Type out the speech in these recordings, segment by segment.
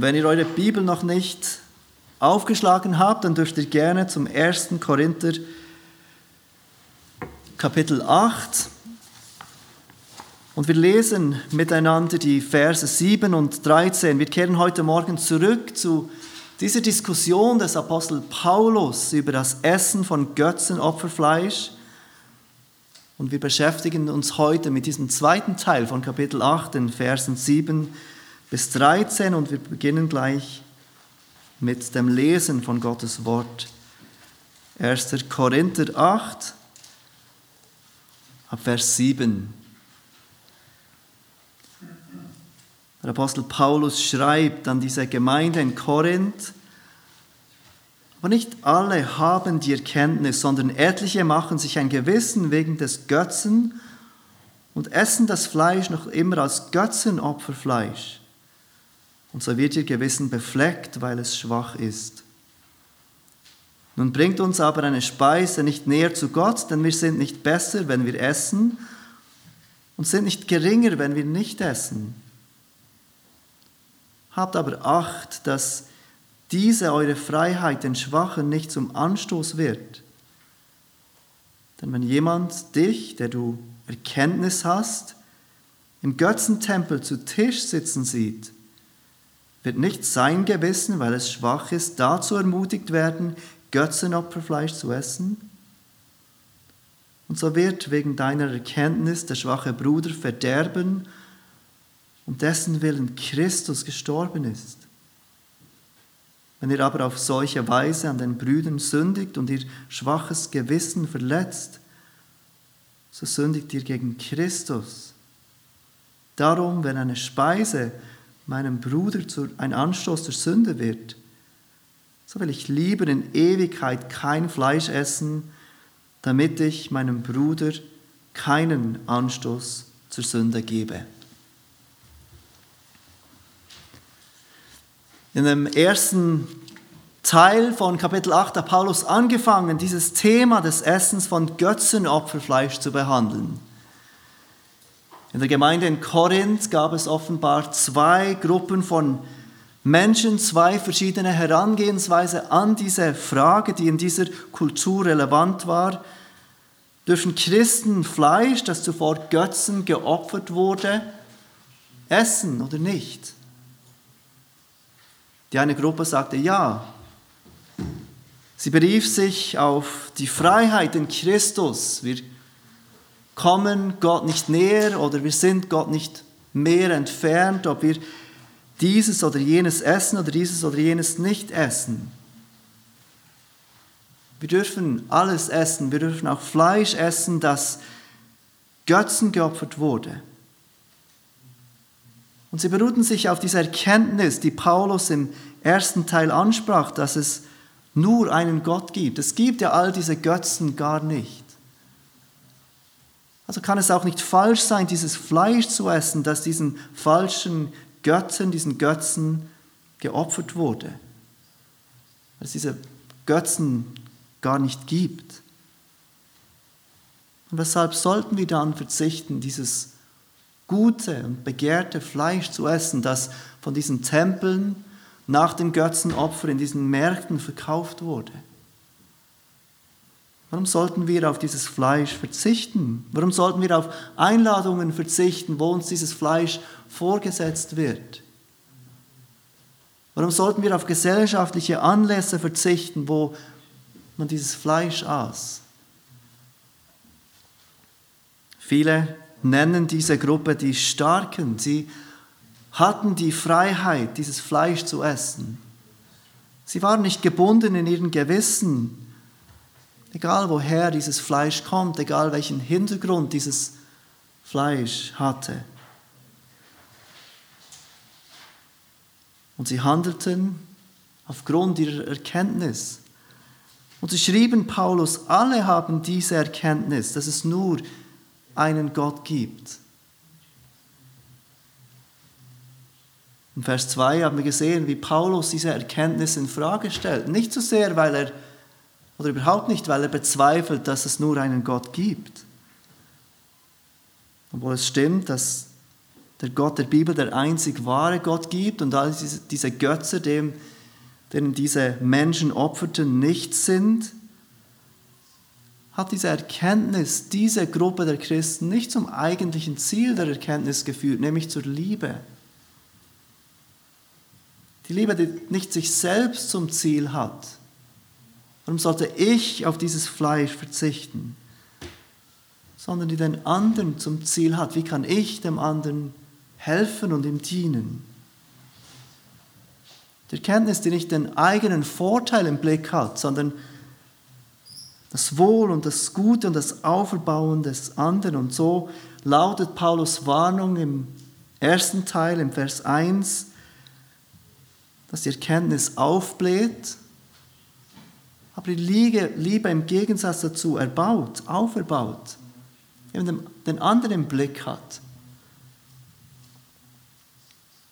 Wenn ihr eure Bibel noch nicht aufgeschlagen habt, dann dürft ihr gerne zum 1. Korinther Kapitel 8 und wir lesen miteinander die Verse 7 und 13. Wir kehren heute Morgen zurück zu dieser Diskussion des Apostel Paulus über das Essen von Götzenopferfleisch. Und wir beschäftigen uns heute mit diesem zweiten Teil von Kapitel 8, den Versen 7 bis 13. Und wir beginnen gleich mit dem Lesen von Gottes Wort. 1. Korinther 8, ab Vers 7. Der Apostel Paulus schreibt an diese Gemeinde in Korinth, aber nicht alle haben die Erkenntnis, sondern etliche machen sich ein Gewissen wegen des Götzen und essen das Fleisch noch immer als Götzenopferfleisch. Und so wird ihr Gewissen befleckt, weil es schwach ist. Nun bringt uns aber eine Speise nicht näher zu Gott, denn wir sind nicht besser, wenn wir essen, und sind nicht geringer, wenn wir nicht essen. Habt aber Acht, dass diese eure Freiheit den Schwachen nicht zum Anstoß wird. Denn wenn jemand dich, der du Erkenntnis hast, im Götzentempel zu Tisch sitzen sieht, wird nicht sein Gewissen, weil es schwach ist, dazu ermutigt werden, Götzenopferfleisch zu essen? Und so wird wegen deiner Erkenntnis der schwache Bruder verderben um dessen Willen Christus gestorben ist. Wenn ihr aber auf solche Weise an den Brüdern sündigt und ihr schwaches Gewissen verletzt, so sündigt ihr gegen Christus. Darum, wenn eine Speise meinem Bruder ein Anstoß der Sünde wird, so will ich lieber in Ewigkeit kein Fleisch essen, damit ich meinem Bruder keinen Anstoß zur Sünde gebe. In dem ersten Teil von Kapitel 8 hat Paulus angefangen, dieses Thema des Essens von Götzenopferfleisch zu behandeln. In der Gemeinde in Korinth gab es offenbar zwei Gruppen von Menschen, zwei verschiedene Herangehensweise an diese Frage, die in dieser Kultur relevant war. Dürfen Christen Fleisch, das zuvor Götzen geopfert wurde, essen oder nicht? Die eine Gruppe sagte ja. Sie berief sich auf die Freiheit in Christus. Wir kommen Gott nicht näher oder wir sind Gott nicht mehr entfernt, ob wir dieses oder jenes essen oder dieses oder jenes nicht essen. Wir dürfen alles essen, wir dürfen auch Fleisch essen, das Götzen geopfert wurde. Und sie beruhten sich auf diese Erkenntnis, die Paulus im ersten Teil ansprach, dass es nur einen Gott gibt. Es gibt ja all diese Götzen gar nicht. Also kann es auch nicht falsch sein, dieses Fleisch zu essen, das diesen falschen Götzen, diesen Götzen geopfert wurde. Weil es diese Götzen gar nicht gibt. Und weshalb sollten wir dann verzichten, dieses gute und begehrte Fleisch zu essen, das von diesen Tempeln nach dem Götzenopfer in diesen Märkten verkauft wurde. Warum sollten wir auf dieses Fleisch verzichten? Warum sollten wir auf Einladungen verzichten, wo uns dieses Fleisch vorgesetzt wird? Warum sollten wir auf gesellschaftliche Anlässe verzichten, wo man dieses Fleisch aß? Viele nennen diese Gruppe die Starken. Sie hatten die Freiheit, dieses Fleisch zu essen. Sie waren nicht gebunden in ihrem Gewissen, egal woher dieses Fleisch kommt, egal welchen Hintergrund dieses Fleisch hatte. Und sie handelten aufgrund ihrer Erkenntnis. Und sie schrieben Paulus, alle haben diese Erkenntnis, dass es nur einen Gott gibt. In Vers 2 haben wir gesehen, wie Paulus diese Erkenntnis in Frage stellt. Nicht so sehr, weil er, oder überhaupt nicht, weil er bezweifelt, dass es nur einen Gott gibt. Obwohl es stimmt, dass der Gott der Bibel der einzig wahre Gott gibt und all diese, Götze, denen diese Menschen opferten, nichts sind, hat diese Erkenntnis, diese Gruppe der Christen nicht zum eigentlichen Ziel der Erkenntnis geführt, nämlich zur Liebe. Die Liebe, die nicht sich selbst zum Ziel hat. Warum sollte ich auf dieses Fleisch verzichten? Sondern die den anderen zum Ziel hat. Wie kann ich dem anderen helfen und ihm dienen? Die Erkenntnis, die nicht den eigenen Vorteil im Blick hat, sondern das Wohl und das Gute und das Auferbauen des anderen. Und so lautet Paulus Warnung im ersten Teil, im Vers 1, dass die Erkenntnis aufbläht, aber die Liebe im Gegensatz dazu erbaut, auferbaut, eben den anderen Blick hat.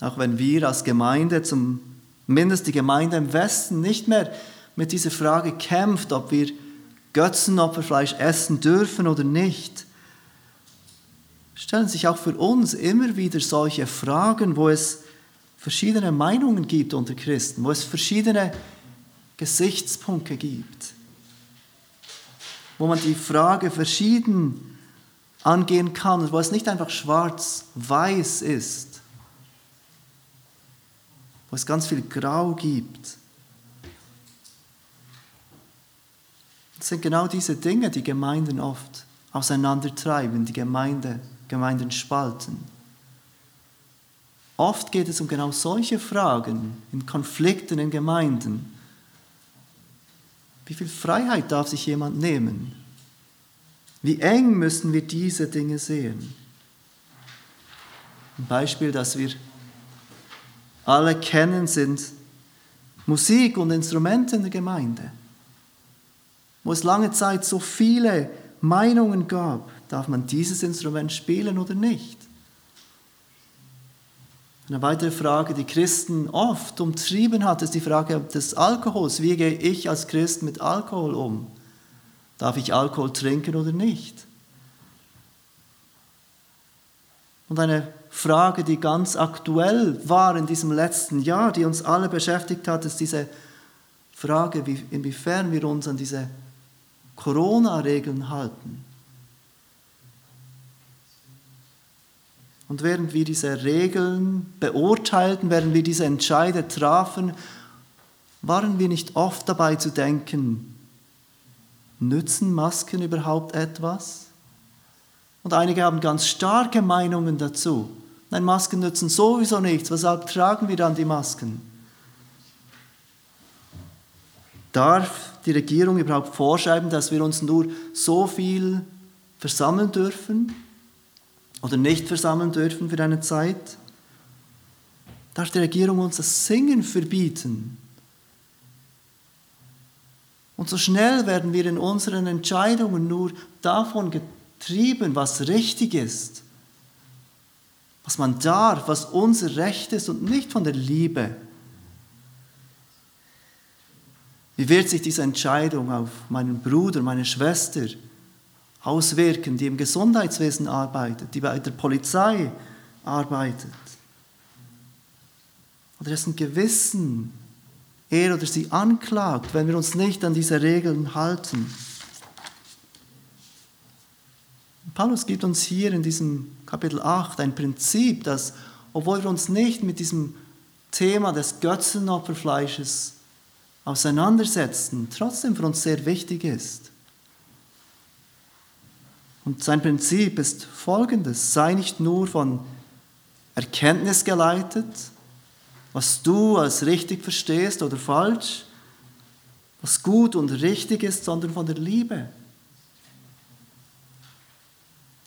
Auch wenn wir als Gemeinde, zumindest die Gemeinde im Westen, nicht mehr mit dieser Frage kämpft, ob wir Götzenopferfleisch essen dürfen oder nicht, stellen sich auch für uns immer wieder solche Fragen, wo es verschiedene Meinungen gibt unter Christen, wo es verschiedene Gesichtspunkte gibt, wo man die Frage verschieden angehen kann, wo es nicht einfach schwarz-weiß ist, wo es ganz viel Grau gibt. Das sind genau diese Dinge, die Gemeinden oft auseinandertreiben, die Gemeinde, Gemeinden spalten. Oft geht es um genau solche Fragen in Konflikten in Gemeinden. Wie viel Freiheit darf sich jemand nehmen? Wie eng müssen wir diese Dinge sehen? Ein Beispiel, das wir alle kennen, sind Musik und Instrumente in der Gemeinde wo es lange Zeit so viele Meinungen gab, darf man dieses Instrument spielen oder nicht? Eine weitere Frage, die Christen oft umtrieben hat, ist die Frage des Alkohols. Wie gehe ich als Christ mit Alkohol um? Darf ich Alkohol trinken oder nicht? Und eine Frage, die ganz aktuell war in diesem letzten Jahr, die uns alle beschäftigt hat, ist diese Frage, inwiefern wir uns an diese Corona-Regeln halten. Und während wir diese Regeln beurteilten, während wir diese Entscheide trafen, waren wir nicht oft dabei zu denken, nützen Masken überhaupt etwas? Und einige haben ganz starke Meinungen dazu. Nein, Masken nützen sowieso nichts, weshalb tragen wir dann die Masken? Darf die Regierung überhaupt vorschreiben, dass wir uns nur so viel versammeln dürfen oder nicht versammeln dürfen für eine Zeit? Darf die Regierung uns das Singen verbieten? Und so schnell werden wir in unseren Entscheidungen nur davon getrieben, was richtig ist, was man darf, was unser Recht ist und nicht von der Liebe Wie wird sich diese Entscheidung auf meinen Bruder, meine Schwester auswirken, die im Gesundheitswesen arbeitet, die bei der Polizei arbeitet? Oder dessen Gewissen er oder sie anklagt, wenn wir uns nicht an diese Regeln halten. Paulus gibt uns hier in diesem Kapitel 8 ein Prinzip, das, obwohl wir uns nicht mit diesem Thema des Götzenopferfleisches auseinandersetzen, trotzdem für uns sehr wichtig ist. Und sein Prinzip ist folgendes, sei nicht nur von Erkenntnis geleitet, was du als richtig verstehst oder falsch, was gut und richtig ist, sondern von der Liebe.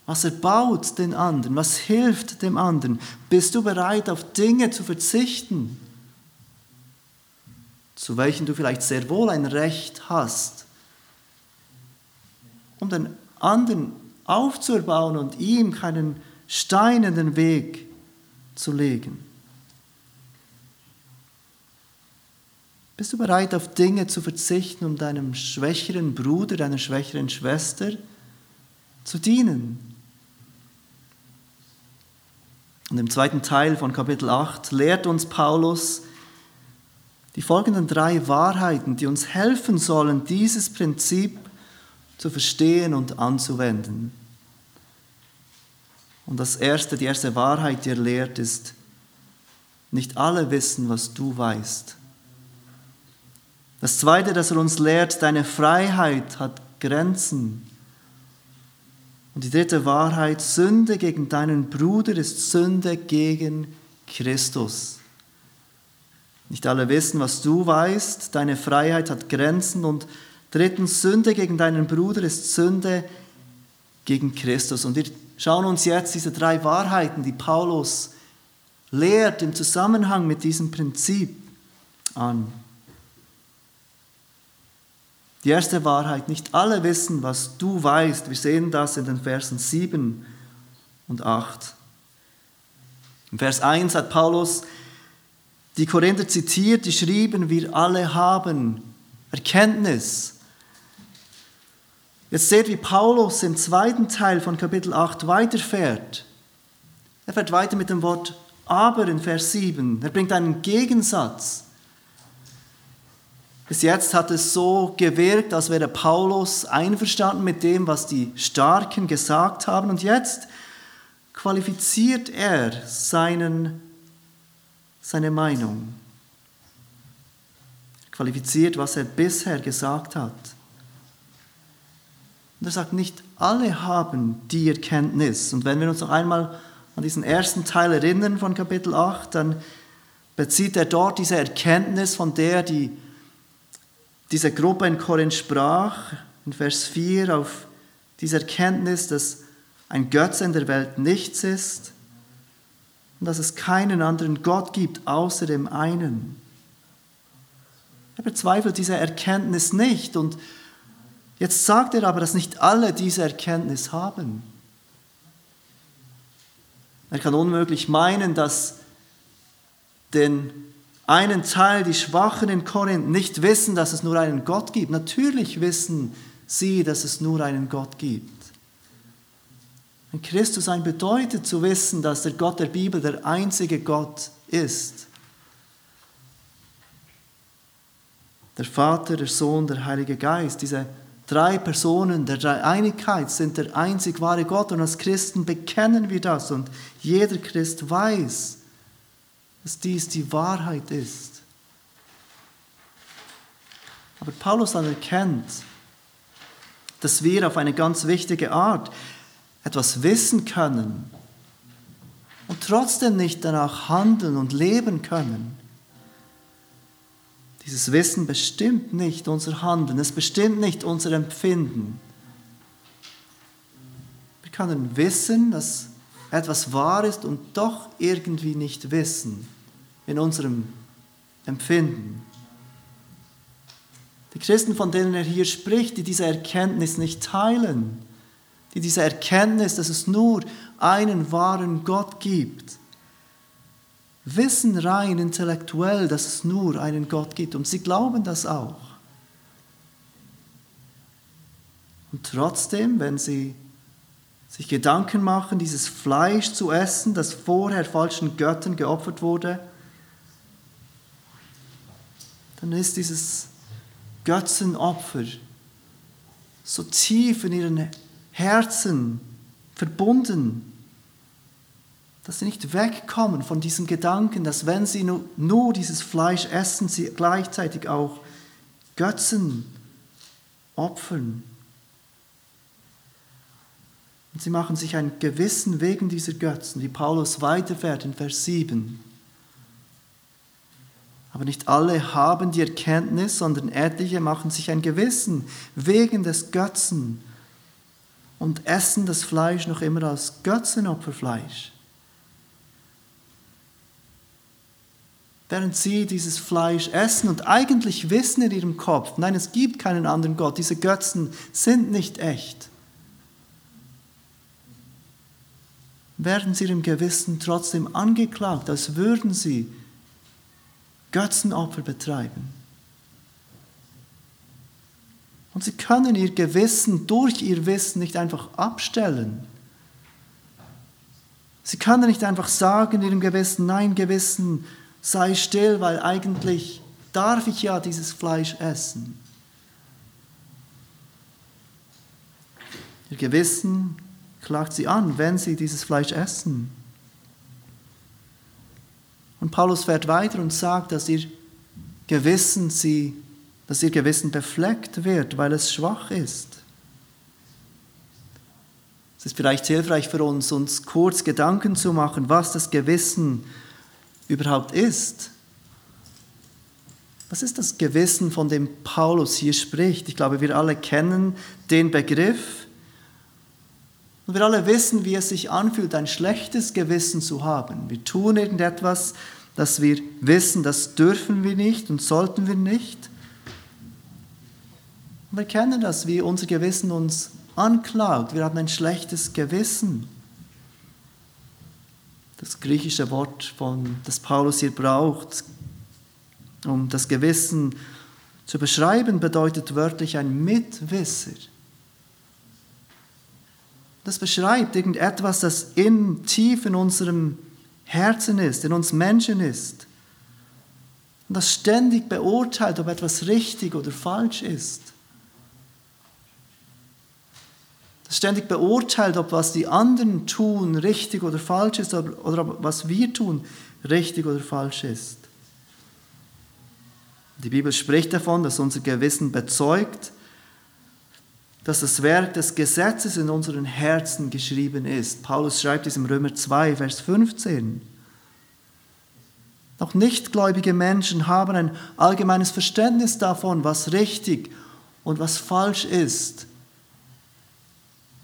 Was erbaut den anderen? Was hilft dem anderen? Bist du bereit, auf Dinge zu verzichten, zu welchen du vielleicht sehr wohl ein Recht hast, um den anderen aufzubauen und ihm keinen Stein in den Weg zu legen. Bist du bereit, auf Dinge zu verzichten, um deinem schwächeren Bruder, deiner schwächeren Schwester zu dienen? Und im zweiten Teil von Kapitel 8 lehrt uns Paulus die folgenden drei Wahrheiten, die uns helfen sollen, dieses Prinzip zu verstehen und anzuwenden. Und das erste, die erste Wahrheit, die er lehrt, ist, nicht alle wissen, was du weißt. Das zweite, das er uns lehrt, deine Freiheit hat Grenzen. Und die dritte Wahrheit, Sünde gegen deinen Bruder ist Sünde gegen Christus. Nicht alle wissen, was du weißt, deine Freiheit hat Grenzen und drittens, Sünde gegen deinen Bruder ist Sünde gegen Christus. Und wir schauen uns jetzt diese drei Wahrheiten, die Paulus lehrt im Zusammenhang mit diesem Prinzip an. Die erste Wahrheit, nicht alle wissen, was du weißt. Wir sehen das in den Versen 7 und 8. Im Vers 1 hat Paulus die Korinther zitiert, die schrieben, wir alle haben Erkenntnis. Jetzt seht, wie Paulus im zweiten Teil von Kapitel 8 weiterfährt. Er fährt weiter mit dem Wort aber in Vers 7. Er bringt einen Gegensatz. Bis jetzt hat es so gewirkt, als wäre Paulus einverstanden mit dem, was die Starken gesagt haben. Und jetzt qualifiziert er seinen, seine Meinung. Qualifiziert, was er bisher gesagt hat. Und er sagt, nicht alle haben die Erkenntnis. Und wenn wir uns noch einmal an diesen ersten Teil erinnern von Kapitel 8, dann bezieht er dort diese Erkenntnis, von der die diese Gruppe in Korinth sprach, in Vers 4, auf diese Erkenntnis, dass ein Götze in der Welt nichts ist und dass es keinen anderen Gott gibt außer dem einen. Er bezweifelt diese Erkenntnis nicht und jetzt sagt er aber, dass nicht alle diese Erkenntnis haben. Er kann unmöglich meinen, dass den einen Teil, die Schwachen in Korinth, nicht wissen, dass es nur einen Gott gibt. Natürlich wissen sie, dass es nur einen Gott gibt. Ein Christus sein bedeutet zu wissen, dass der Gott der Bibel der einzige Gott ist. Der Vater, der Sohn, der Heilige Geist, diese drei Personen der Dreieinigkeit sind der einzig wahre Gott und als Christen bekennen wir das und jeder Christ weiß, dass dies die Wahrheit ist. Aber Paulus anerkennt, dass wir auf eine ganz wichtige Art etwas wissen können und trotzdem nicht danach handeln und leben können. Dieses Wissen bestimmt nicht unser Handeln, es bestimmt nicht unser Empfinden. Wir können wissen, dass etwas wahr ist und doch irgendwie nicht wissen in unserem Empfinden. Die Christen, von denen er hier spricht, die diese Erkenntnis nicht teilen, die diese Erkenntnis, dass es nur einen wahren Gott gibt, wissen rein intellektuell, dass es nur einen Gott gibt und sie glauben das auch. Und trotzdem, wenn sie sich Gedanken machen, dieses Fleisch zu essen, das vorher falschen Göttern geopfert wurde, dann ist dieses Götzenopfer so tief in ihren Herzen verbunden, dass sie nicht wegkommen von diesem Gedanken, dass wenn sie nur, nur dieses Fleisch essen, sie gleichzeitig auch Götzen opfern. Und sie machen sich ein Gewissen wegen dieser Götzen, wie Paulus weiterfährt in Vers 7. Aber nicht alle haben die Erkenntnis, sondern etliche machen sich ein Gewissen wegen des Götzen und essen das Fleisch noch immer als Götzenopferfleisch. Während sie dieses Fleisch essen und eigentlich wissen in ihrem Kopf, nein, es gibt keinen anderen Gott, diese Götzen sind nicht echt. werden sie im Gewissen trotzdem angeklagt, als würden sie Götzenopfer betreiben. Und sie können ihr Gewissen durch ihr Wissen nicht einfach abstellen. Sie können nicht einfach sagen ihrem Gewissen, nein, Gewissen, sei still, weil eigentlich darf ich ja dieses Fleisch essen. Ihr Gewissen klagt sie an, wenn sie dieses Fleisch essen. Und Paulus fährt weiter und sagt, dass ihr Gewissen sie, dass ihr Gewissen befleckt wird, weil es schwach ist. Es ist vielleicht hilfreich für uns, uns kurz Gedanken zu machen, was das Gewissen überhaupt ist. Was ist das Gewissen, von dem Paulus hier spricht? Ich glaube, wir alle kennen den Begriff. Und wir alle wissen, wie es sich anfühlt, ein schlechtes Gewissen zu haben. Wir tun irgendetwas, das wir wissen, das dürfen wir nicht und sollten wir nicht. Und wir kennen das, wie unser Gewissen uns anklagt. Wir haben ein schlechtes Gewissen. Das griechische Wort, von, das Paulus hier braucht, um das Gewissen zu beschreiben, bedeutet wörtlich ein Mitwisser. Das beschreibt irgendetwas, das in, tief in unserem Herzen ist, in uns Menschen ist. Und das ständig beurteilt, ob etwas richtig oder falsch ist. Ständig beurteilt, ob was die anderen tun richtig oder falsch ist oder ob was wir tun richtig oder falsch ist. Die Bibel spricht davon, dass unser Gewissen bezeugt, dass das Werk des Gesetzes in unseren Herzen geschrieben ist. Paulus schreibt es im Römer 2, Vers 15. Auch nichtgläubige Menschen haben ein allgemeines Verständnis davon, was richtig und was falsch ist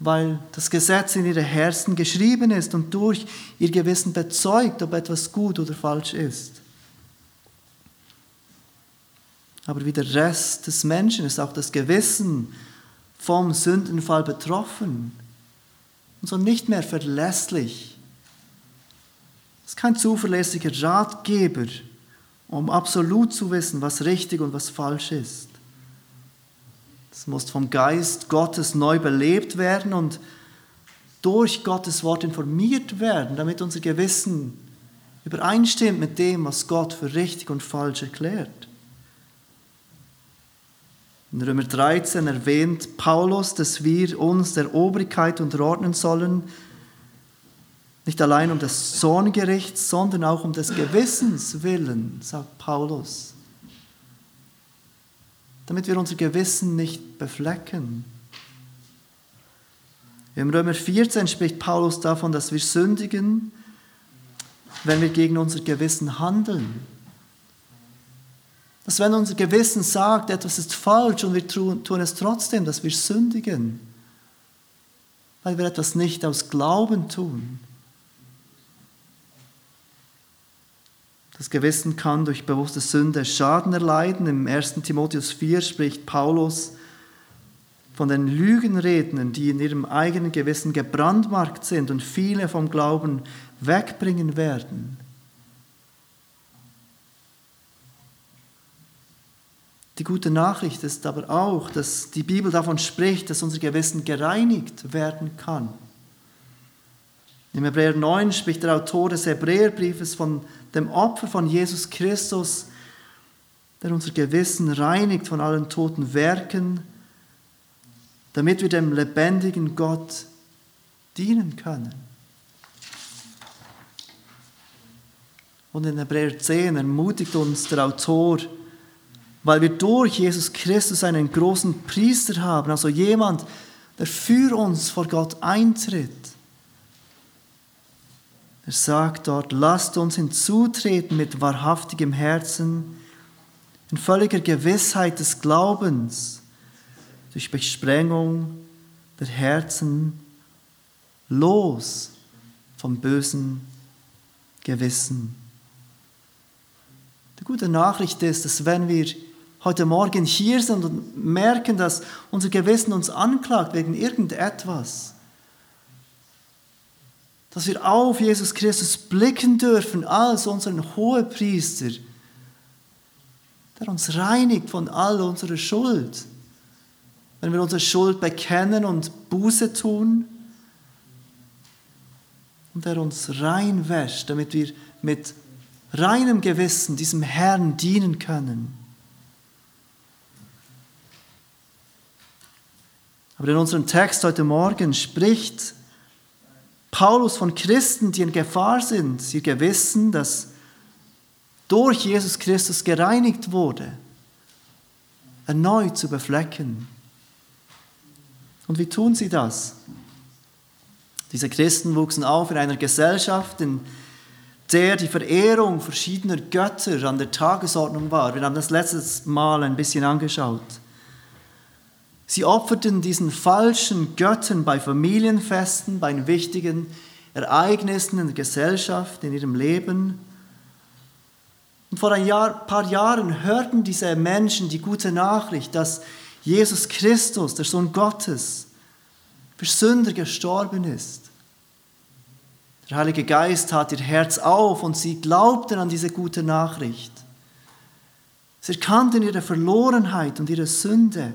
weil das Gesetz in ihre Herzen geschrieben ist und durch ihr Gewissen bezeugt, ob etwas gut oder falsch ist. Aber wie der Rest des Menschen ist auch das Gewissen vom Sündenfall betroffen und so nicht mehr verlässlich. Es ist kein zuverlässiger Ratgeber, um absolut zu wissen, was richtig und was falsch ist. Es muss vom Geist Gottes neu belebt werden und durch Gottes Wort informiert werden, damit unser Gewissen übereinstimmt mit dem, was Gott für richtig und falsch erklärt. In Römer 13 erwähnt Paulus, dass wir uns der Obrigkeit unterordnen sollen, nicht allein um des Sohngerichts, sondern auch um des Gewissens willen, sagt Paulus damit wir unser Gewissen nicht beflecken. Im Römer 14 spricht Paulus davon, dass wir sündigen, wenn wir gegen unser Gewissen handeln. Dass wenn unser Gewissen sagt, etwas ist falsch und wir tun es trotzdem, dass wir sündigen, weil wir etwas nicht aus Glauben tun. Das Gewissen kann durch bewusste Sünde Schaden erleiden. Im 1. Timotheus 4 spricht Paulus von den Lügenrednern, die in ihrem eigenen Gewissen gebrandmarkt sind und viele vom Glauben wegbringen werden. Die gute Nachricht ist aber auch, dass die Bibel davon spricht, dass unser Gewissen gereinigt werden kann. Im Hebräer 9 spricht der Autor des Hebräerbriefes von dem Opfer von Jesus Christus, der unser Gewissen reinigt von allen toten Werken, damit wir dem lebendigen Gott dienen können. Und in Hebräer 10 ermutigt uns der Autor, weil wir durch Jesus Christus einen großen Priester haben, also jemand, der für uns vor Gott eintritt er sagt dort, lasst uns hinzutreten mit wahrhaftigem Herzen, in völliger Gewissheit des Glaubens, durch Besprengung der Herzen, los vom bösen Gewissen. Die gute Nachricht ist, dass wenn wir heute Morgen hier sind und merken, dass unser Gewissen uns anklagt wegen irgendetwas, dass wir auf Jesus Christus blicken dürfen als unseren Hohepriester, der uns reinigt von all unserer Schuld. Wenn wir unsere Schuld bekennen und Buße tun, und der uns reinwäscht, damit wir mit reinem Gewissen diesem Herrn dienen können. Aber in unserem Text heute Morgen spricht Paulus von Christen, die in Gefahr sind, sie Gewissen, das durch Jesus Christus gereinigt wurde, erneut zu beflecken. Und wie tun sie das? Diese Christen wuchsen auf in einer Gesellschaft, in der die Verehrung verschiedener Götter an der Tagesordnung war. Wir haben das letztes Mal ein bisschen angeschaut. Sie opferten diesen falschen Göttern bei Familienfesten, bei wichtigen Ereignissen in der Gesellschaft, in ihrem Leben. Und vor ein Jahr, paar Jahren hörten diese Menschen die gute Nachricht, dass Jesus Christus, der Sohn Gottes, für Sünder gestorben ist. Der Heilige Geist tat ihr Herz auf und sie glaubten an diese gute Nachricht. Sie erkannten ihre Verlorenheit und ihre Sünde.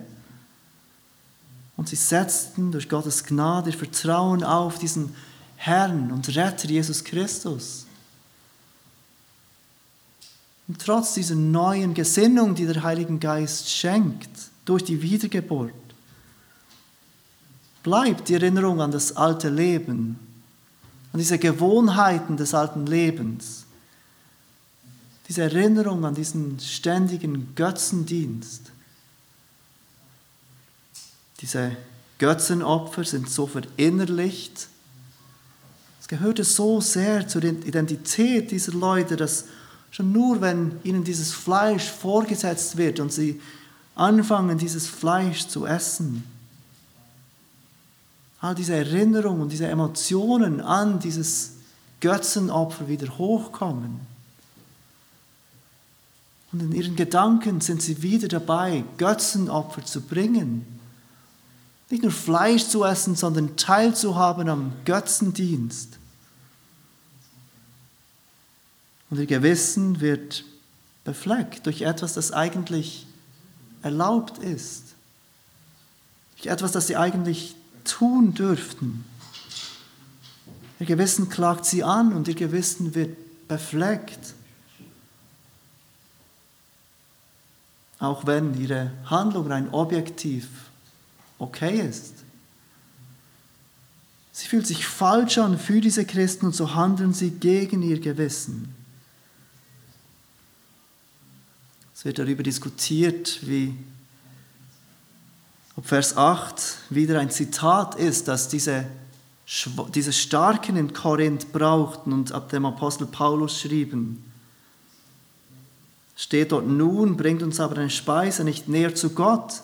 Und sie setzten durch Gottes Gnade ihr Vertrauen auf diesen Herrn und Retter Jesus Christus. Und trotz dieser neuen Gesinnung, die der Heilige Geist schenkt, durch die Wiedergeburt, bleibt die Erinnerung an das alte Leben, an diese Gewohnheiten des alten Lebens, diese Erinnerung an diesen ständigen Götzendienst. Diese Götzenopfer sind so verinnerlicht. Es gehörte so sehr zur Identität dieser Leute, dass schon nur wenn ihnen dieses Fleisch vorgesetzt wird und sie anfangen, dieses Fleisch zu essen, all diese Erinnerungen und diese Emotionen an dieses Götzenopfer wieder hochkommen. Und in ihren Gedanken sind sie wieder dabei, Götzenopfer zu bringen. Nicht nur Fleisch zu essen, sondern teilzuhaben am Götzendienst. Und ihr Gewissen wird befleckt durch etwas, das eigentlich erlaubt ist. Durch etwas, das sie eigentlich tun dürften. Ihr Gewissen klagt sie an und ihr Gewissen wird befleckt. Auch wenn ihre Handlung rein objektiv okay ist. Sie fühlt sich falsch an für diese Christen und so handeln sie gegen ihr Gewissen. Es wird darüber diskutiert, wie ob Vers 8 wieder ein Zitat ist, das diese, diese Starken in Korinth brauchten und ab dem Apostel Paulus schrieben. Steht dort nun, bringt uns aber eine Speise nicht näher zu Gott,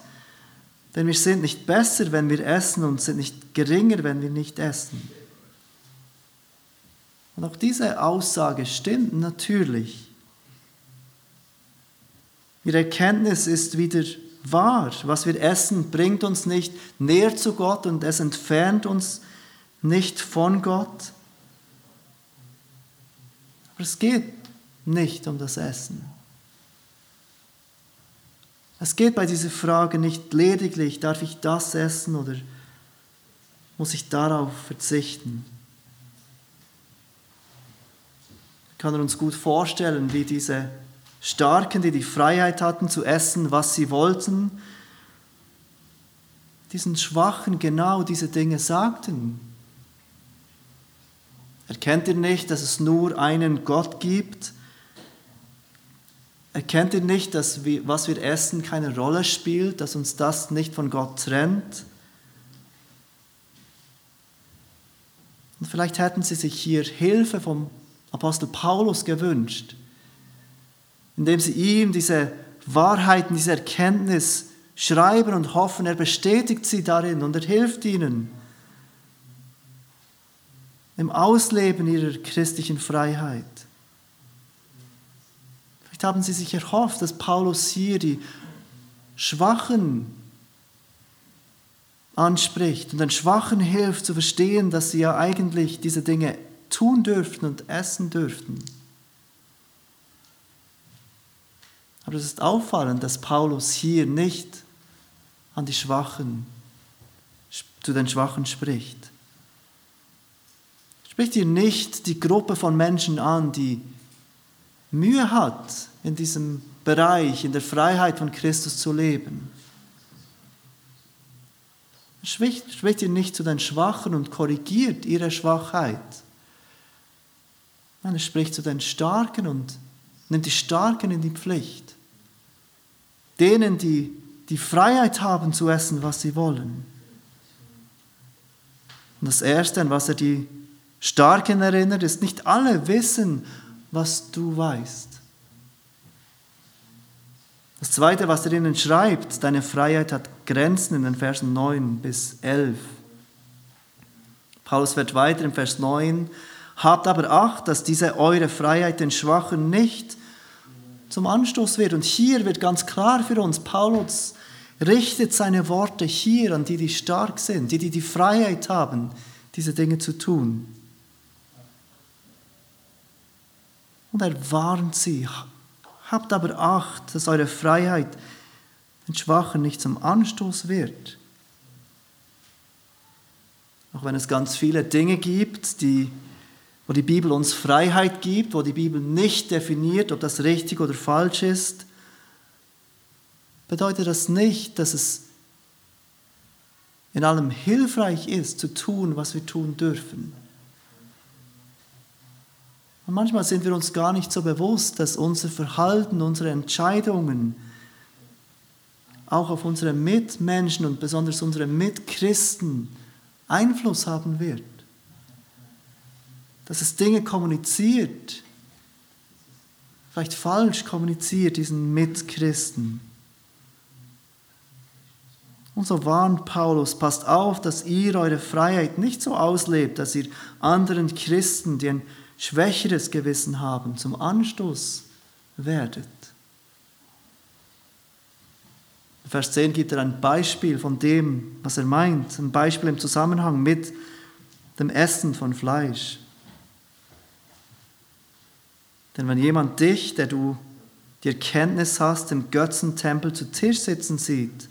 denn wir sind nicht besser, wenn wir essen und sind nicht geringer, wenn wir nicht essen. Und auch diese Aussage stimmt natürlich. Ihre Erkenntnis ist wieder wahr. Was wir essen, bringt uns nicht näher zu Gott und es entfernt uns nicht von Gott. Aber es geht nicht um das Essen. Es geht bei dieser Frage nicht lediglich, darf ich das essen oder muss ich darauf verzichten? Kann er uns gut vorstellen, wie diese Starken, die die Freiheit hatten zu essen, was sie wollten, diesen Schwachen genau diese Dinge sagten. Erkennt ihr nicht, dass es nur einen Gott gibt? Erkennt ihr nicht, dass wir, was wir essen keine Rolle spielt, dass uns das nicht von Gott trennt? Und vielleicht hätten sie sich hier Hilfe vom Apostel Paulus gewünscht indem sie ihm diese Wahrheiten, diese Erkenntnis schreiben und hoffen, er bestätigt sie darin und er hilft ihnen im Ausleben ihrer christlichen Freiheit. Vielleicht haben sie sich erhofft, dass Paulus hier die Schwachen anspricht und den Schwachen hilft zu verstehen, dass sie ja eigentlich diese Dinge tun dürften und essen dürften. Aber es ist auffallend, dass Paulus hier nicht an die Schwachen, zu den Schwachen spricht. Spricht hier nicht die Gruppe von Menschen an, die Mühe hat, in diesem Bereich, in der Freiheit von Christus zu leben. Spricht, spricht ihr nicht zu den Schwachen und korrigiert ihre Schwachheit. Nein, er spricht zu den Starken und nimmt die Starken in die Pflicht. Denen, die die Freiheit haben zu essen, was sie wollen. Und das Erste, an was er die Starken erinnert, ist, nicht alle wissen, was du weißt. Das Zweite, was er ihnen schreibt, deine Freiheit hat Grenzen in den Versen 9 bis 11. Paulus wird weiter im Vers 9, habt aber Acht, dass diese eure Freiheit den Schwachen nicht zum Anstoß wird. Und hier wird ganz klar für uns, Paulus richtet seine Worte hier an die, die stark sind, die, die die Freiheit haben, diese Dinge zu tun. Und er warnt sie, habt aber Acht, dass eure Freiheit den Schwachen nicht zum Anstoß wird. Auch wenn es ganz viele Dinge gibt, die, wo die Bibel uns Freiheit gibt, wo die Bibel nicht definiert, ob das richtig oder falsch ist, bedeutet das nicht, dass es in allem hilfreich ist, zu tun, was wir tun dürfen. Und manchmal sind wir uns gar nicht so bewusst, dass unser Verhalten, unsere Entscheidungen auch auf unsere Mitmenschen und besonders unsere Mitchristen Einfluss haben wird. Dass es Dinge kommuniziert, vielleicht falsch kommuniziert, diesen Mitchristen. Und so warnt Paulus, passt auf, dass ihr eure Freiheit nicht so auslebt, dass ihr anderen Christen, die ein schwächeres Gewissen haben, zum Anstoß werdet. Vers 10 gibt er ein Beispiel von dem, was er meint, ein Beispiel im Zusammenhang mit dem Essen von Fleisch. Denn wenn jemand dich, der du die Erkenntnis hast, im Götzentempel zu Tisch sitzen sieht,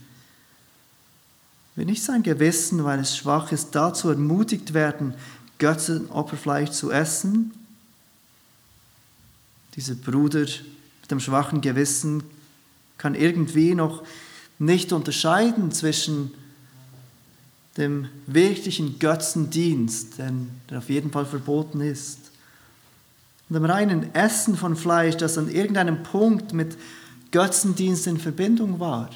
will nicht sein Gewissen, weil es schwach ist, dazu ermutigt werden, Götzenopferfleisch zu essen dieser Bruder mit dem schwachen Gewissen kann irgendwie noch nicht unterscheiden zwischen dem wirklichen Götzendienst, der auf jeden Fall verboten ist, und dem reinen Essen von Fleisch, das an irgendeinem Punkt mit Götzendienst in Verbindung war.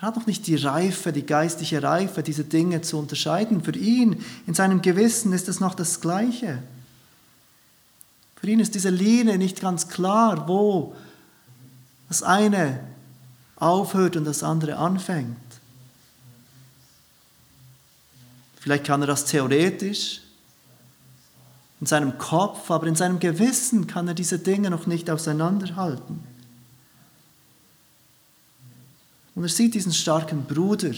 Er hat noch nicht die Reife, die geistliche Reife, diese Dinge zu unterscheiden. Für ihn, in seinem Gewissen, ist es noch das Gleiche. Für ihn ist diese Linie nicht ganz klar, wo das eine aufhört und das andere anfängt. Vielleicht kann er das theoretisch in seinem Kopf, aber in seinem Gewissen kann er diese Dinge noch nicht auseinanderhalten. Und er sieht diesen starken Bruder,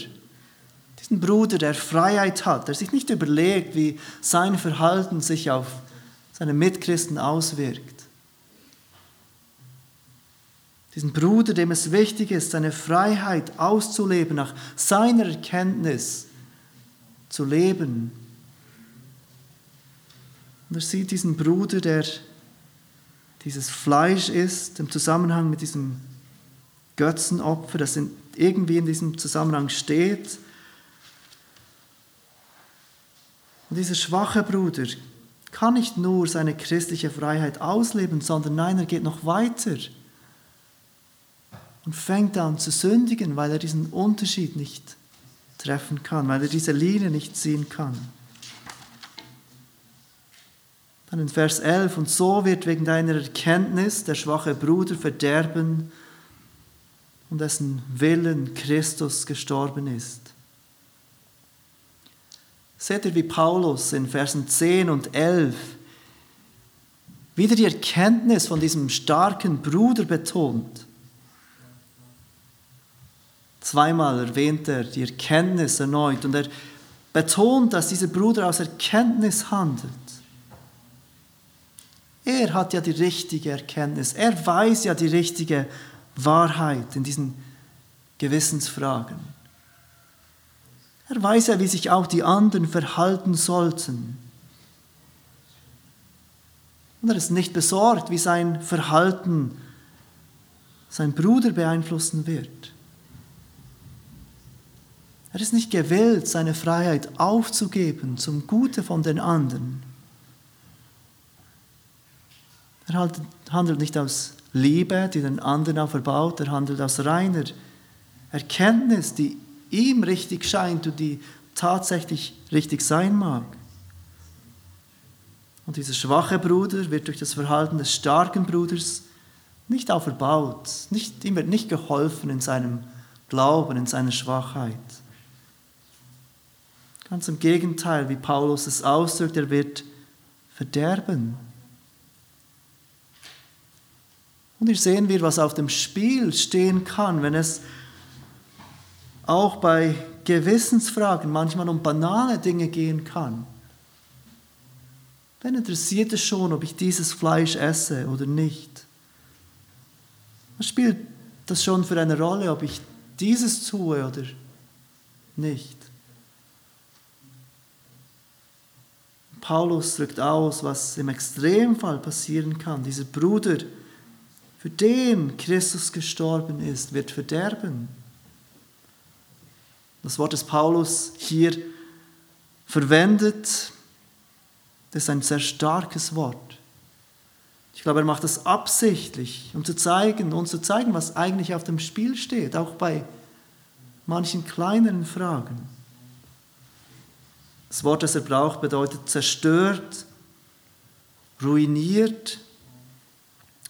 diesen Bruder, der Freiheit hat, der sich nicht überlegt, wie sein Verhalten sich auf seine Mitchristen auswirkt. Diesen Bruder, dem es wichtig ist, seine Freiheit auszuleben, nach seiner Erkenntnis zu leben. Und er sieht diesen Bruder, der dieses Fleisch ist, im Zusammenhang mit diesem Götzenopfer, das irgendwie in diesem Zusammenhang steht. Und dieser schwache Bruder kann nicht nur seine christliche Freiheit ausleben, sondern nein, er geht noch weiter und fängt an zu sündigen, weil er diesen Unterschied nicht treffen kann, weil er diese Linie nicht ziehen kann. Dann in Vers 11, und so wird wegen deiner Erkenntnis der schwache Bruder verderben, um dessen Willen Christus gestorben ist. Seht ihr, wie Paulus in Versen 10 und 11 wieder die Erkenntnis von diesem starken Bruder betont. Zweimal erwähnt er die Erkenntnis erneut und er betont, dass dieser Bruder aus Erkenntnis handelt. Er hat ja die richtige Erkenntnis, er weiß ja die richtige Wahrheit in diesen Gewissensfragen. Er weiß ja, wie sich auch die anderen verhalten sollten. Und er ist nicht besorgt, wie sein Verhalten sein Bruder beeinflussen wird. Er ist nicht gewillt, seine Freiheit aufzugeben zum Gute von den anderen. Er handelt nicht aus Liebe, die den anderen auch verbaut, er handelt aus reiner Erkenntnis, die ihm richtig scheint und die tatsächlich richtig sein mag. Und dieser schwache Bruder wird durch das Verhalten des starken Bruders nicht auch verbaut, nicht, ihm wird nicht geholfen in seinem Glauben, in seiner Schwachheit. Ganz im Gegenteil, wie Paulus es ausdrückt, er wird verderben. Und hier sehen wir, was auf dem Spiel stehen kann, wenn es auch bei Gewissensfragen manchmal um banale Dinge gehen kann. Wen interessiert es schon, ob ich dieses Fleisch esse oder nicht? Was spielt das schon für eine Rolle, ob ich dieses tue oder nicht? Paulus drückt aus, was im Extremfall passieren kann. Dieser Bruder, für den Christus gestorben ist, wird verderben. Das Wort des Paulus hier verwendet, ist ein sehr starkes Wort. Ich glaube, er macht das absichtlich, um zu zeigen, uns zu zeigen, was eigentlich auf dem Spiel steht, auch bei manchen kleineren Fragen. Das Wort, das er braucht, bedeutet zerstört, ruiniert.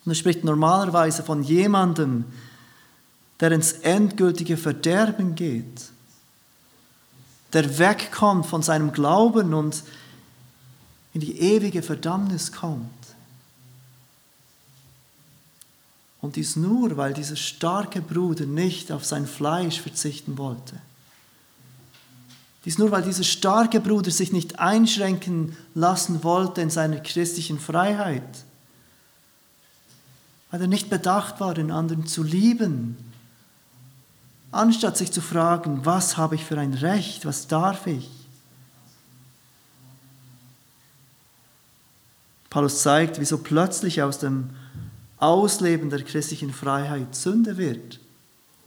Und er spricht normalerweise von jemandem, der ins endgültige Verderben geht der wegkommt von seinem Glauben und in die ewige Verdammnis kommt. Und dies nur, weil dieser starke Bruder nicht auf sein Fleisch verzichten wollte. Dies nur, weil dieser starke Bruder sich nicht einschränken lassen wollte in seiner christlichen Freiheit. Weil er nicht bedacht war, den anderen zu lieben anstatt sich zu fragen, was habe ich für ein Recht, was darf ich? Paulus zeigt, wieso plötzlich aus dem Ausleben der christlichen Freiheit Sünde wird.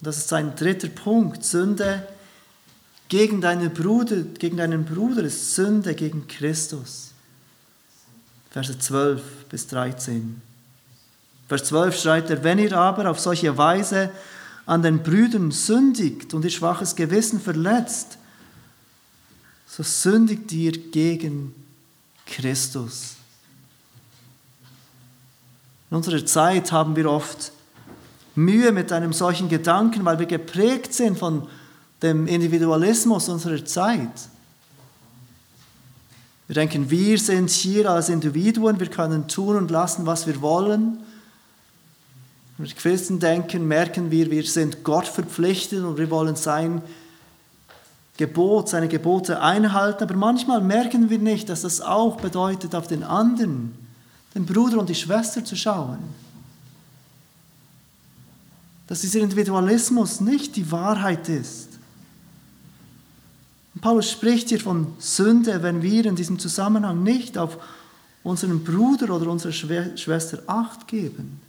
das ist sein dritter Punkt. Sünde gegen deinen Bruder, gegen deinen Bruder ist Sünde gegen Christus. Verse 12 bis 13. Vers 12 schreibt er, wenn ihr aber auf solche Weise an den Brüdern sündigt und ihr schwaches Gewissen verletzt, so sündigt ihr gegen Christus. In unserer Zeit haben wir oft Mühe mit einem solchen Gedanken, weil wir geprägt sind von dem Individualismus unserer Zeit. Wir denken, wir sind hier als Individuen, wir können tun und lassen, was wir wollen. Wenn wir Christen denken, merken wir, wir sind Gott verpflichtet und wir wollen sein Gebot, seine Gebote einhalten. Aber manchmal merken wir nicht, dass das auch bedeutet, auf den anderen, den Bruder und die Schwester zu schauen. Dass dieser Individualismus nicht die Wahrheit ist. Und Paulus spricht hier von Sünde, wenn wir in diesem Zusammenhang nicht auf unseren Bruder oder unsere Schwester Acht geben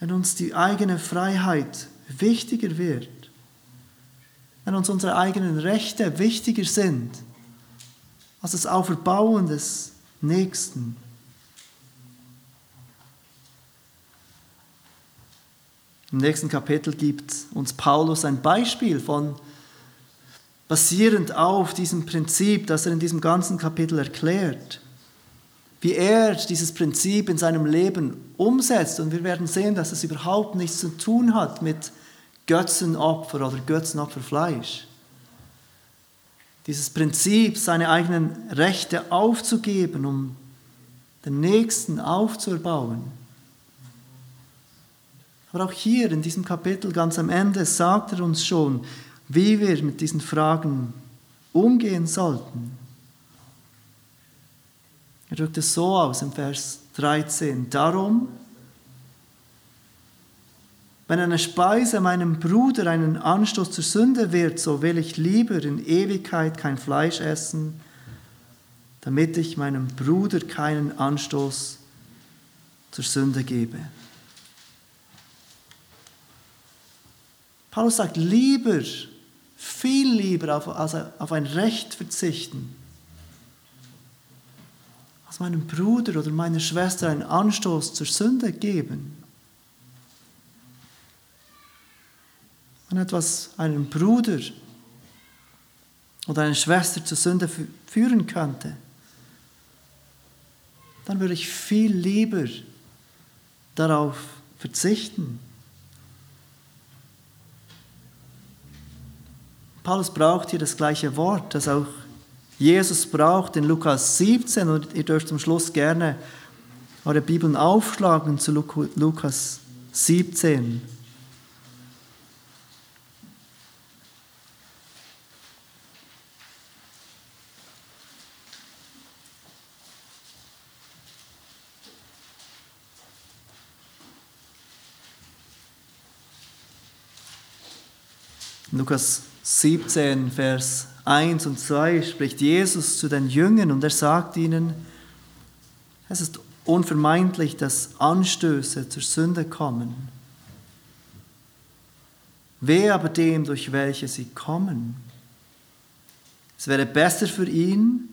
wenn uns die eigene Freiheit wichtiger wird, wenn uns unsere eigenen Rechte wichtiger sind als das Auferbauen des Nächsten. Im nächsten Kapitel gibt uns Paulus ein Beispiel von, basierend auf diesem Prinzip, das er in diesem ganzen Kapitel erklärt wie er dieses Prinzip in seinem Leben umsetzt. Und wir werden sehen, dass es überhaupt nichts zu tun hat mit Götzenopfer oder Götzenopferfleisch. Dieses Prinzip, seine eigenen Rechte aufzugeben, um den Nächsten aufzubauen. Aber auch hier in diesem Kapitel ganz am Ende sagt er uns schon, wie wir mit diesen Fragen umgehen sollten. Er drückt es so aus im Vers 13. Darum, Wenn eine Speise meinem Bruder einen Anstoß zur Sünde wird, so will ich lieber in Ewigkeit kein Fleisch essen, damit ich meinem Bruder keinen Anstoß zur Sünde gebe. Paulus sagt, lieber, viel lieber auf, also auf ein Recht verzichten, als meinem Bruder oder meiner Schwester einen Anstoß zur Sünde geben. Wenn etwas einen Bruder oder eine Schwester zur Sünde führen könnte, dann würde ich viel lieber darauf verzichten. Paulus braucht hier das gleiche Wort, das auch Jesus braucht in Lukas 17 und ihr dürft zum Schluss gerne eure Bibeln aufschlagen zu Lukas 17. Lukas 17, Vers 1 und 2 spricht Jesus zu den Jüngern und er sagt ihnen, es ist unvermeidlich, dass Anstöße zur Sünde kommen. Wer aber dem, durch welche sie kommen? Es wäre besser für ihn,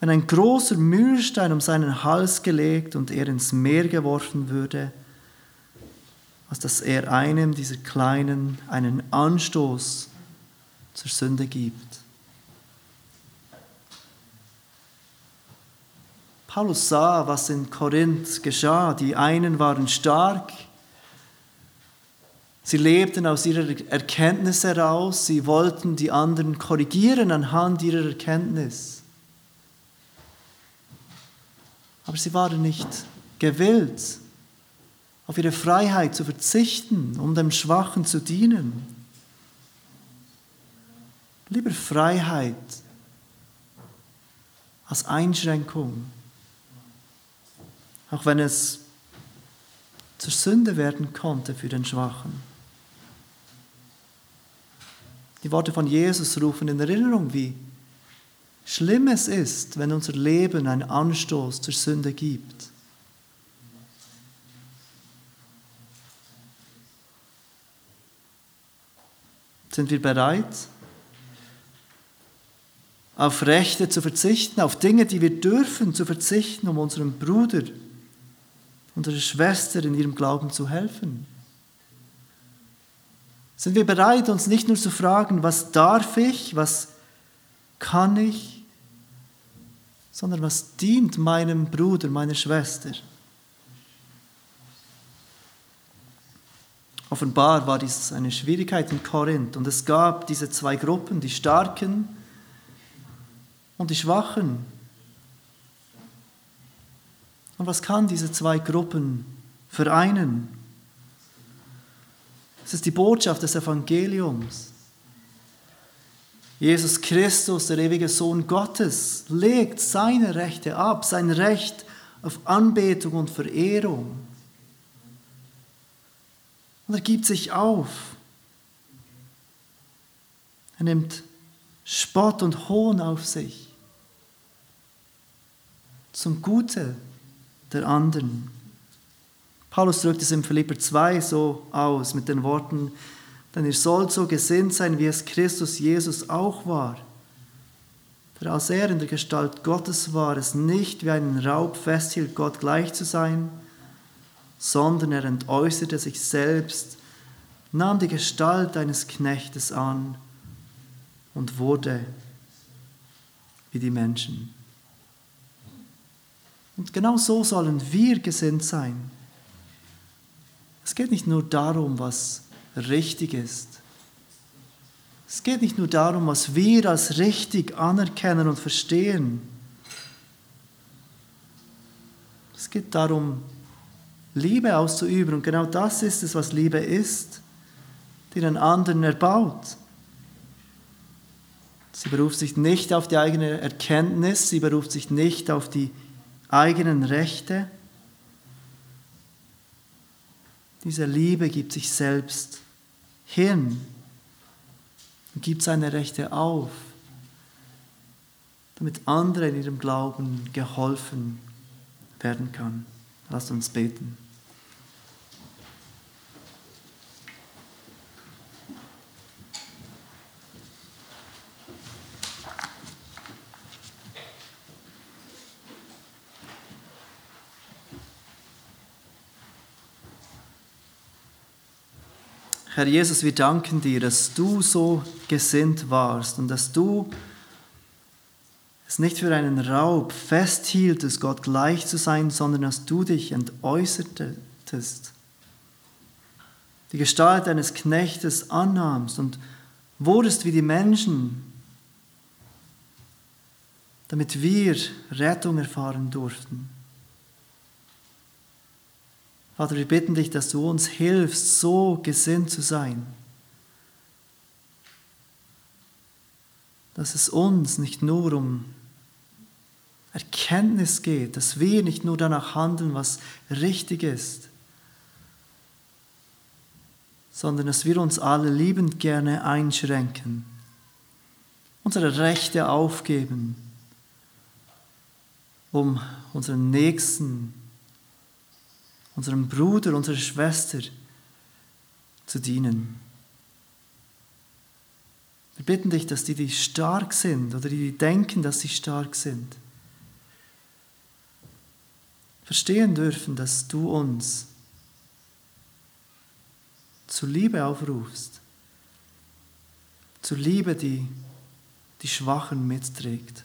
wenn ein großer Mühlstein um seinen Hals gelegt und er ins Meer geworfen würde, als dass er einem dieser Kleinen einen Anstoß zur Sünde gibt. Paulus sah, was in Korinth geschah. Die einen waren stark, sie lebten aus ihrer Erkenntnis heraus, sie wollten die anderen korrigieren anhand ihrer Erkenntnis. Aber sie waren nicht gewillt, auf ihre Freiheit zu verzichten, um dem Schwachen zu dienen. Lieber Freiheit als Einschränkung, auch wenn es zur Sünde werden konnte für den Schwachen. Die Worte von Jesus rufen in Erinnerung, wie schlimm es ist, wenn unser Leben einen Anstoß zur Sünde gibt. Sind wir bereit, auf Rechte zu verzichten, auf Dinge, die wir dürfen, zu verzichten, um unserem Bruder, unserer Schwester in ihrem Glauben zu helfen? Sind wir bereit, uns nicht nur zu fragen, was darf ich, was kann ich, sondern was dient meinem Bruder, meiner Schwester? Offenbar war dies eine Schwierigkeit in Korinth und es gab diese zwei Gruppen, die Starken und die Schwachen. Und was kann diese zwei Gruppen vereinen? Es ist die Botschaft des Evangeliums. Jesus Christus, der ewige Sohn Gottes, legt seine Rechte ab, sein Recht auf Anbetung und Verehrung. Und er gibt sich auf. Er nimmt Spott und Hohn auf sich zum Gute der anderen. Paulus drückt es im Philipper 2 so aus mit den Worten, denn ihr sollt so gesinnt sein, wie es Christus Jesus auch war, der als er in der Gestalt Gottes war, es nicht wie einen Raub festhielt, Gott gleich zu sein, sondern er entäußerte sich selbst, nahm die Gestalt eines Knechtes an und wurde wie die Menschen. Und genau so sollen wir gesinnt sein. Es geht nicht nur darum, was richtig ist. Es geht nicht nur darum, was wir als richtig anerkennen und verstehen. Es geht darum, Liebe auszuüben. Und genau das ist es, was Liebe ist, die den anderen erbaut. Sie beruft sich nicht auf die eigene Erkenntnis, sie beruft sich nicht auf die eigenen Rechte, Diese Liebe gibt sich selbst hin und gibt seine Rechte auf, damit andere in ihrem Glauben geholfen werden kann. Lasst uns beten. Herr Jesus, wir danken dir, dass du so gesinnt warst und dass du es nicht für einen Raub festhieltest, Gott gleich zu sein, sondern dass du dich entäußertest, die Gestalt eines Knechtes annahmst und wurdest wie die Menschen, damit wir Rettung erfahren durften. Vater, wir bitten dich, dass du uns hilfst, so gesinnt zu sein. Dass es uns nicht nur um Erkenntnis geht, dass wir nicht nur danach handeln, was richtig ist, sondern dass wir uns alle liebend gerne einschränken, unsere Rechte aufgeben, um unseren Nächsten unserem Bruder, unserer Schwester zu dienen. Wir bitten dich, dass die, die stark sind oder die, die denken, dass sie stark sind, verstehen dürfen, dass du uns zur Liebe aufrufst, zur Liebe, die die Schwachen mitträgt.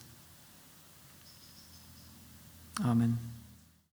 Amen.